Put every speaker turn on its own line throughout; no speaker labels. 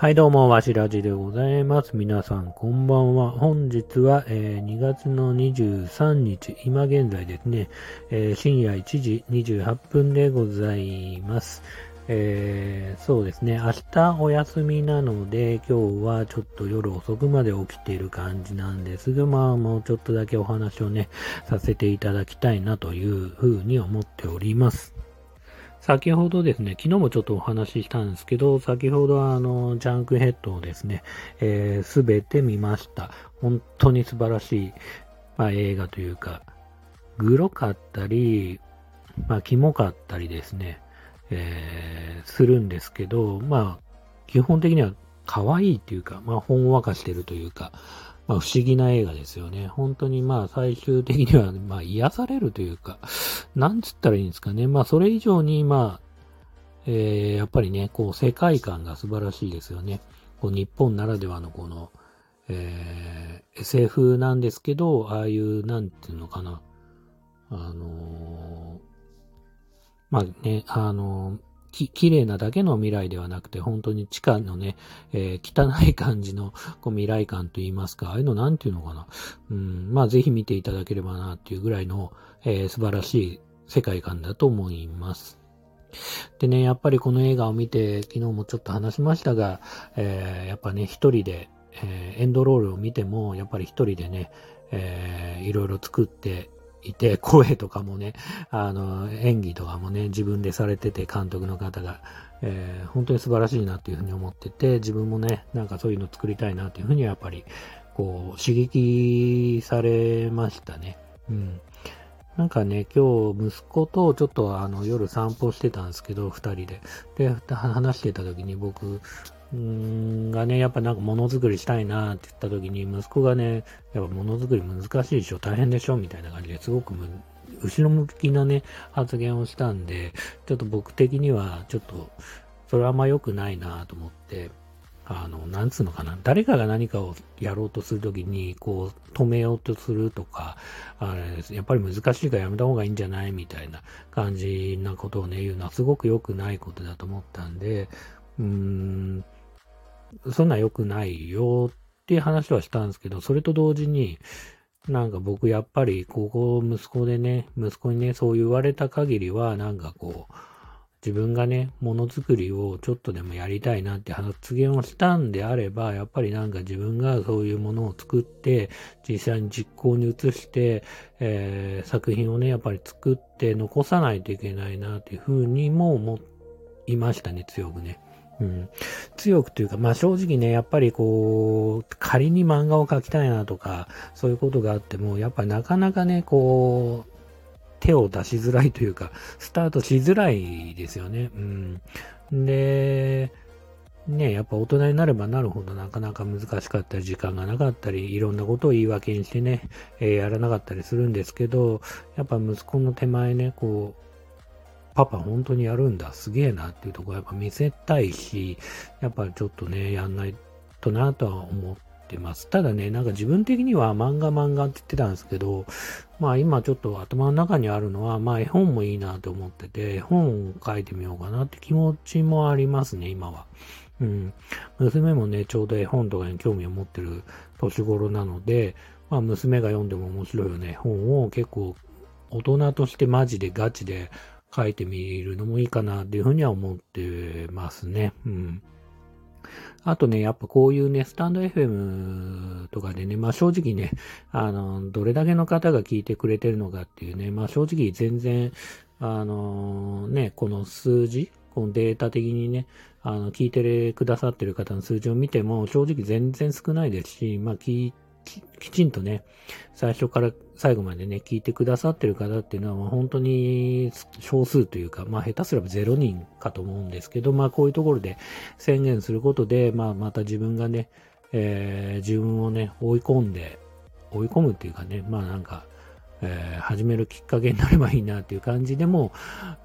はい、どうも、わしらじでございます。皆さん、こんばんは。本日は、えー2月の23日、今現在ですね、えー深夜1時28分でございます。えーそうですね、明日お休みなので、今日はちょっと夜遅くまで起きている感じなんですが、まあ、もうちょっとだけお話をね、させていただきたいなというふうに思っております。先ほどですね、昨日もちょっとお話ししたんですけど、先ほどあの、ジャンクヘッドをですね、す、べ、て見ました。本当に素晴らしい、まあ、映画というか、グロかったり、まあ、キモかったりですね、えーするんですけど、まあ、基本的には可愛いっていうか、まあ、ほんわかしてるというか、まあ、不思議な映画ですよね。本当にまあ、最終的には、まあ、癒されるというか、なんつったらいいんですかね。まあ、それ以上に、まあ、えーやっぱりね、こう、世界観が素晴らしいですよね。こう、日本ならではのこの、えー SF なんですけど、ああいう、なんていうのかな。あのーまあね、あのーき、綺麗なだけの未来ではなくて、本当に地下のね、えー汚い感じのこう未来感といいますか、ああいうのなんていうのかな。うん、まあぜひ見ていただければなっていうぐらいの、えー素晴らしい世界観だと思います。でね、やっぱりこの映画を見て、昨日もちょっと話しましたが、えーやっぱね、一人で、えーエンドロールを見ても、やっぱり一人でね、えーいろいろ作っていて、声とかもね、あの、演技とかもね、自分でされてて、監督の方が、えー本当に素晴らしいなっていうふうに思ってて、自分もね、なんかそういうの作りたいなっていうふうにやっぱり、こう、刺激されましたね。うん。なんかね、今日息子とちょっとあの夜散歩してたんですけど、二人で。で、話してた時に僕、がね、やっぱなんか物作りしたいなって言った時に、息子がね、やっぱ物作り難しいでしょ、大変でしょ、みたいな感じですごくむ後ろ向きなね、発言をしたんで、ちょっと僕的にはちょっと、それはあんま良くないなと思って、あの、なんつうのかな。誰かが何かをやろうとするときに、こう、止めようとするとか、あれ、やっぱり難しいからやめた方がいいんじゃないみたいな感じなことをね、言うのはすごく良くないことだと思ったんで、うーん、そんなん良くないよっていう話はしたんですけど、それと同時に、なんか僕やっぱり、ここ息子でね、息子にね、そう言われた限りは、なんかこう、自分がね、ものづくりをちょっとでもやりたいなって発言をしたんであれば、やっぱりなんか自分がそういうものを作って、実際に実行に移して、えー作品をね、やっぱり作って残さないといけないなっていうふうにも思いましたね、強くね。うん、強くというか、まあ正直ね、やっぱりこう、仮に漫画を描きたいなとか、そういうことがあっても、やっぱりなかなかね、こう、手を出しづらいというか、スタートしづらいですよね。うん。で、ね、やっぱ大人になればなるほどなかなか難しかったり、時間がなかったり、いろんなことを言い訳にしてね、えーやらなかったりするんですけど、やっぱ息子の手前ね、こう、パパ本当にやるんだ、すげえなっていうところやっぱ見せたいし、やっぱちょっとね、やんないとなとは思ってます。ただね、なんか自分的には漫画漫画って言ってたんですけど、まあ今ちょっと頭の中にあるのは、まあ絵本もいいなと思ってて、絵本を書いてみようかなって気持ちもありますね、今は。うん。娘もね、ちょうど絵本とかに興味を持ってる年頃なので、まあ娘が読んでも面白いよね、本を結構大人としてマジでガチで書いてみるのもいいかなっていうふうには思ってますね。うん。あとね、やっぱこういうね、スタンド FM とかでね、まあ正直ね、あの、どれだけの方が聞いてくれてるのかっていうね、まあ正直全然、あのね、この数字、このデータ的にね、あの、聞いてくださってる方の数字を見ても、正直全然少ないですし、まあき、ききちんとね、最初から最後までね、聞いてくださってる方っていうのは、本当に少数というか、まあ下手すれば0人かと思うんですけど、まあこういうところで宣言することで、まあまた自分がね、えー自分をね、追い込んで、追い込むっていうかね、まあなんか、えー始めるきっかけになればいいなっていう感じでも、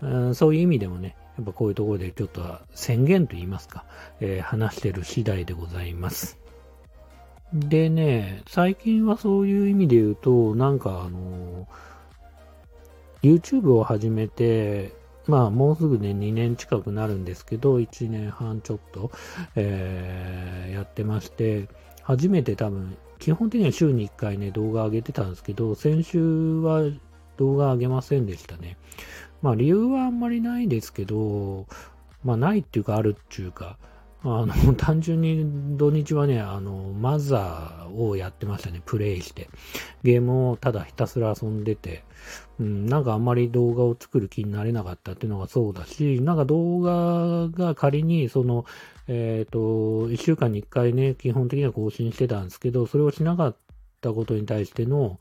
うんそういう意味でもね、やっぱこういうところでちょっと宣言と言いますか、えー話してる次第でございます。でね、最近はそういう意味で言うと、なんかあの、YouTube を始めて、まあ、もうすぐね、2年近くなるんですけど、1年半ちょっと、えー、やってまして、初めて多分、基本的には週に1回ね、動画上げてたんですけど、先週は動画上げませんでしたね。まあ、理由はあんまりないですけど、まあ、ないっていうか、あるっていうか、あの、単純に土日はね、あの、マザーをやってましたね、プレイして。ゲームをただひたすら遊んでて、うん、なんかあんまり動画を作る気になれなかったっていうのがそうだし、なんか動画が仮に、その、えっ、ー、と、一週間に一回ね、基本的には更新してたんですけど、それをしなかったことに対しての、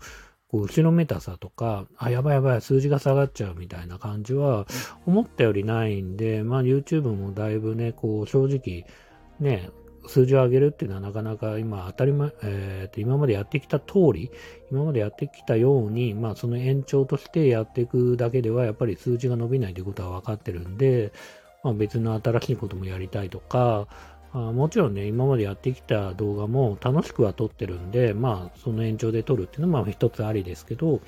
こう後ろめたさとか、あ、やばいやばい、数字が下がっちゃうみたいな感じは、思ったよりないんで、まあ YouTube もだいぶね、こう正直、ね、数字を上げるっていうのはなかなか今当たり前、えー、と今までやってきた通り、今までやってきたように、まあその延長としてやっていくだけではやっぱり数字が伸びないということは分かってるんで、まあ別の新しいこともやりたいとか、あもちろんね、今までやってきた動画も楽しくは撮ってるんで、まあ、その延長で撮るっていうのは一つありですけど、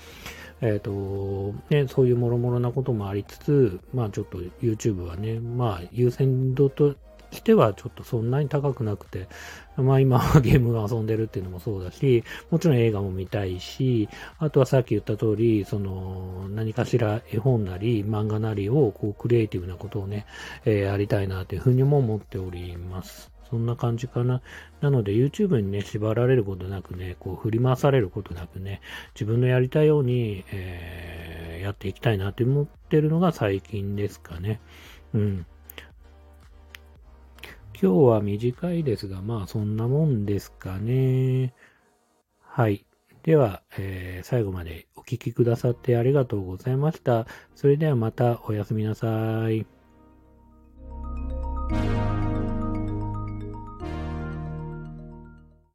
えっ、ー、と、ね、そういうもろもろなこともありつつ、まあちょっと YouTube はね、まあ優先度としてはちょっとそんなに高くなくて、まあ今はゲームを遊んでるっていうのもそうだし、もちろん映画も見たいし、あとはさっき言った通り、その何かしら絵本なり漫画なりをこうクリエイティブなことをね、えー、やりたいなというふうにも思っております。そんな感じかな。なので YouTube にね、縛られることなくね、こう振り回されることなくね、自分のやりたいように、えー、やっていきたいなって思ってるのが最近ですかね。うん。今日は短いですが、まあそんなもんですかね。はい。では、えー、最後までお聴きくださってありがとうございました。それではまたおやすみなさい。